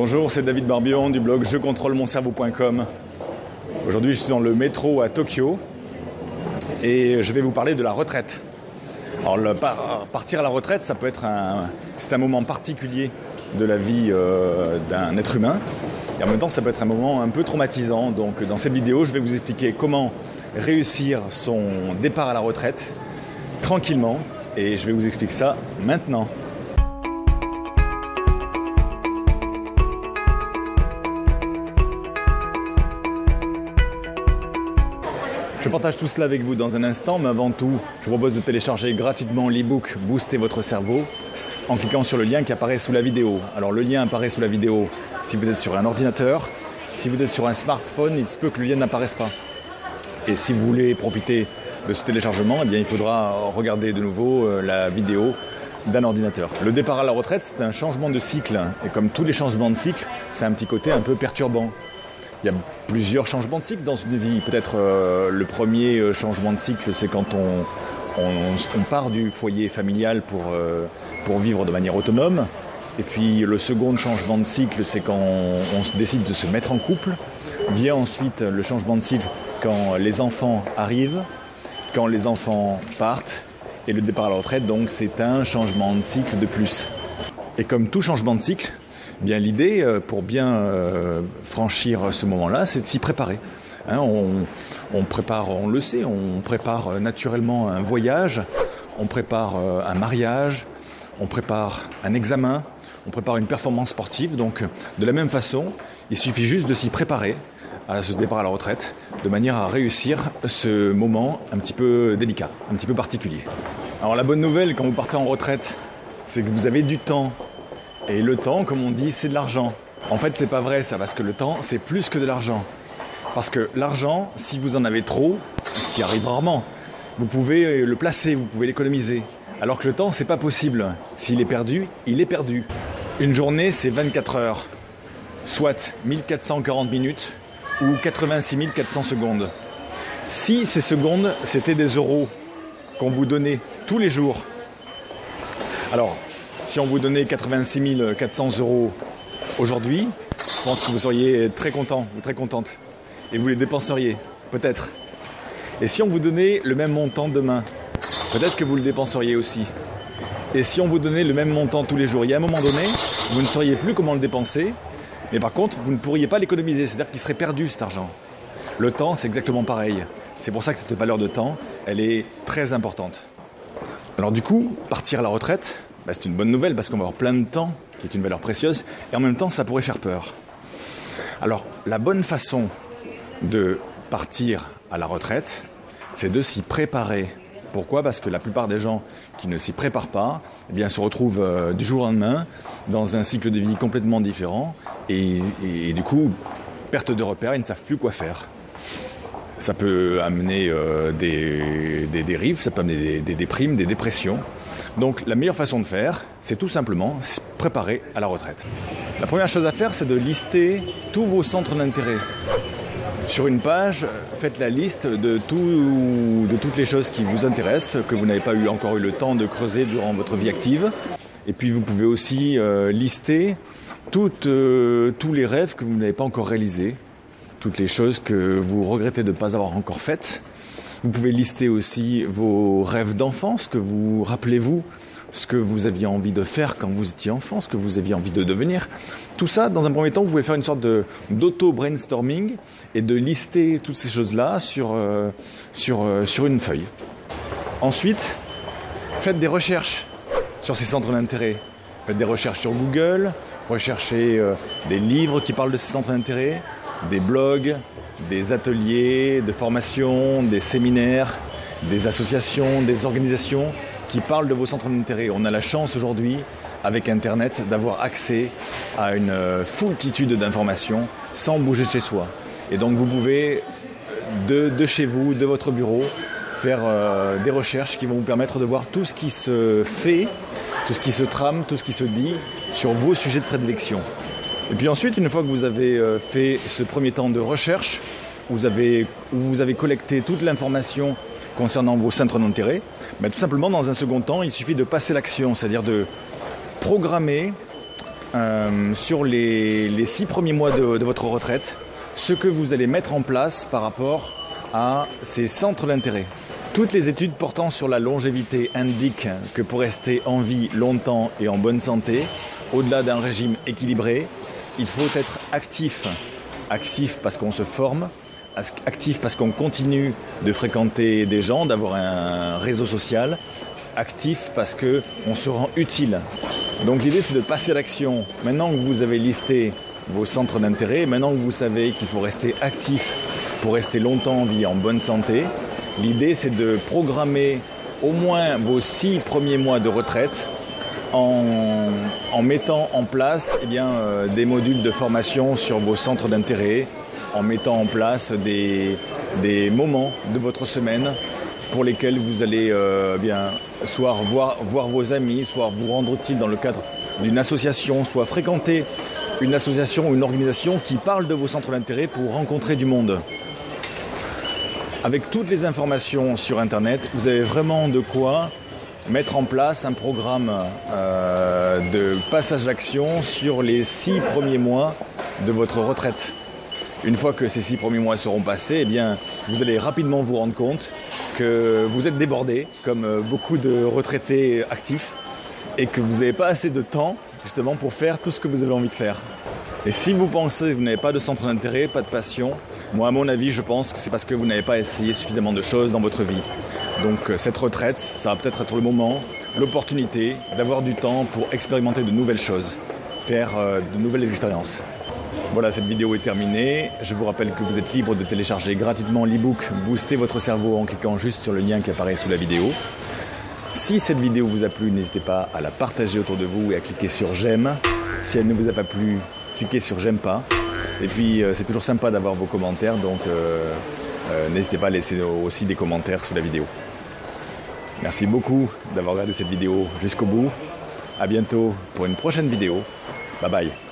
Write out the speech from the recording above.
Bonjour, c'est David Barbion du blog jecontrôlemoncerveau.com. Aujourd'hui, je suis dans le métro à Tokyo et je vais vous parler de la retraite. Alors, partir à la retraite, ça peut être un, c'est un moment particulier de la vie euh, d'un être humain. Et en même temps, ça peut être un moment un peu traumatisant. Donc, dans cette vidéo, je vais vous expliquer comment réussir son départ à la retraite tranquillement. Et je vais vous expliquer ça maintenant. Je partage tout cela avec vous dans un instant, mais avant tout, je vous propose de télécharger gratuitement l'e-book Booster votre cerveau en cliquant sur le lien qui apparaît sous la vidéo. Alors le lien apparaît sous la vidéo si vous êtes sur un ordinateur, si vous êtes sur un smartphone, il se peut que le lien n'apparaisse pas. Et si vous voulez profiter de ce téléchargement, eh bien, il faudra regarder de nouveau euh, la vidéo d'un ordinateur. Le départ à la retraite, c'est un changement de cycle. Et comme tous les changements de cycle, c'est un petit côté un peu perturbant. Il y a plusieurs changements de cycle dans une vie. Peut-être euh, le premier euh, changement de cycle, c'est quand on, on, part du foyer familial pour, euh, pour vivre de manière autonome. Et puis le second changement de cycle, c'est quand on, décide de se mettre en couple. Vient ensuite le changement de cycle quand les enfants arrivent, quand les enfants partent, et le départ à la retraite, donc c'est un changement de cycle de plus. Et comme tout changement de cycle, bien l'idée euh, pour bien euh, franchir ce moment-là, c'est de s'y préparer. Hein, on, prépare, on le sait, on prépare euh, naturellement un voyage, on prépare un mariage, on prépare un examen, on prépare une performance sportive. Donc, de la même façon, il suffit juste de s'y préparer à ce départ à la retraite, de manière à réussir ce moment un petit peu délicat, un petit peu particulier. Alors, la bonne nouvelle quand vous partez en retraite, c'est que vous avez du temps et le temps, comme on dit, c'est de l'argent. En fait, c'est pas vrai ça, parce que le temps, c'est plus que de l'argent. Parce que l'argent, si vous en avez trop, ce qui arrive rarement, vous pouvez le placer, vous pouvez l'économiser. Alors que le temps, c'est pas possible. S'il est perdu, il est perdu. Une journée, c'est 24 heures, soit 1440 minutes ou 86 400 secondes. Si ces secondes, c'était des euros qu'on vous donnait tous les jours, alors si on vous donnait 86 400 euros aujourd'hui, je pense que vous seriez très content ou très contente. Et vous les dépenseriez, peut-être. Et si on vous donnait le même montant demain, peut-être que vous le dépenseriez aussi. Et si on vous donnait le même montant tous les jours, il y a un moment donné, vous ne sauriez plus comment le dépenser, mais par contre, vous ne pourriez pas l'économiser, c'est-à-dire qu'il serait perdu cet argent. Le temps, c'est exactement pareil. C'est pour ça que cette valeur de temps, elle est très importante. Alors du coup, partir à la retraite, bah, c'est une bonne nouvelle parce qu'on va avoir plein de temps, qui est une valeur précieuse, et en même temps, ça pourrait faire peur. Alors, la bonne façon de partir à la retraite, c'est de s'y préparer. Pourquoi? Parce que la plupart des gens qui ne s'y préparent pas, eh bien, se retrouvent euh, du jour au lendemain dans un cycle de vie complètement différent, et, du coup, perte de repères, ils ne savent plus quoi faire. Ça peut amener euh, des, dérives, ça peut amener des déprimes, des dépressions. Donc la meilleure façon de faire, c'est tout simplement se préparer à la retraite. La première chose à faire, c'est de lister tous vos centres d'intérêt. Sur une page, faites la liste de, toutes les choses qui vous intéressent, que vous n'avez pas encore eu le temps de creuser durant votre vie active. Et puis vous pouvez aussi euh, lister euh, tous les rêves que vous n'avez pas encore réalisés, toutes les choses que vous regrettez de ne pas avoir encore faites, vous pouvez lister aussi vos rêves d'enfance, que vous rappelez-vous ce que vous aviez envie de faire quand vous étiez enfant, ce que vous aviez envie de devenir. Tout ça, dans un premier temps, vous pouvez faire une sorte d'auto-brainstorming et de lister toutes ces choses-là sur, euh, sur, euh, sur une feuille. Ensuite, faites des recherches sur ces centres d'intérêt. Faites des recherches sur Google, recherchez euh, des livres qui parlent de ces centres d'intérêt, des blogs, des ateliers de formation, des séminaires, des associations, des organisations qui parlent de vos centres d'intérêt. On a la chance aujourd'hui, avec Internet, d'avoir accès à une euh, foultitude d'informations sans bouger de chez soi. Et donc vous pouvez, de, chez vous, de votre bureau, faire euh, des recherches qui vont vous permettre de voir tout ce qui se fait, tout ce qui se trame, tout ce qui se dit sur vos sujets de prédilection. Et puis ensuite, une fois que vous avez euh, fait ce premier temps de recherche, vous avez, où vous avez collecté toute l'information concernant vos centres d'intérêt, ben, tout simplement, dans un second temps, il suffit de passer l'action, c'est-à-dire de programmer euh, sur les, six premiers mois de votre retraite ce que vous allez mettre en place par rapport à ces centres d'intérêt. Toutes les études portant sur la longévité indiquent que pour rester en vie longtemps et en bonne santé, au-delà d'un régime équilibré, il faut être actif. Actif parce qu'on se forme, actif parce qu'on continue de fréquenter des gens, d'avoir un réseau social, actif parce qu'on se rend utile. Donc l'idée c'est de passer à l'action. Maintenant que vous avez listé vos centres d'intérêt, maintenant que vous savez qu'il faut rester actif pour rester longtemps en vie en bonne santé, l'idée c'est de programmer au moins vos six premiers mois de retraite en, mettant en place eh bien, euh, des modules de formation sur vos centres d'intérêt, en mettant en place des, des, moments de votre semaine pour lesquels vous allez euh, bien, soit voir, voir vos amis, soit vous rendre utile dans le cadre d'une association, soit fréquenter une association ou une organisation qui parle de vos centres d'intérêt pour rencontrer du monde. Avec toutes les informations sur Internet, vous avez vraiment de quoi mettre en place un programme euh, de passage d'action sur les six premiers mois de votre retraite. Une fois que ces six premiers mois seront passés, eh bien, vous allez rapidement vous rendre compte que vous êtes débordé, comme euh, beaucoup de retraités actifs, et que vous n'avez pas assez de temps justement pour faire tout ce que vous avez envie de faire. Et si vous pensez que vous n'avez pas de centre d'intérêt, pas de passion, moi à mon avis je pense que c'est parce que vous n'avez pas essayé suffisamment de choses dans votre vie. Donc euh, cette retraite, ça va peut-être être le moment, l'opportunité d'avoir du temps pour expérimenter de nouvelles choses, faire euh, de nouvelles expériences. Voilà, cette vidéo est terminée. Je vous rappelle que vous êtes libre de télécharger gratuitement l'e-book Booster votre cerveau en cliquant juste sur le lien qui apparaît sous la vidéo. Si cette vidéo vous a plu, n'hésitez pas à la partager autour de vous et à cliquer sur j'aime. Si elle ne vous a pas plu, cliquez sur j'aime pas. Et puis euh, c'est toujours sympa d'avoir vos commentaires, donc n'hésitez pas à laisser aussi des commentaires sous la vidéo. Merci beaucoup d'avoir regardé cette vidéo jusqu'au bout. A bientôt pour une prochaine vidéo. Bye bye.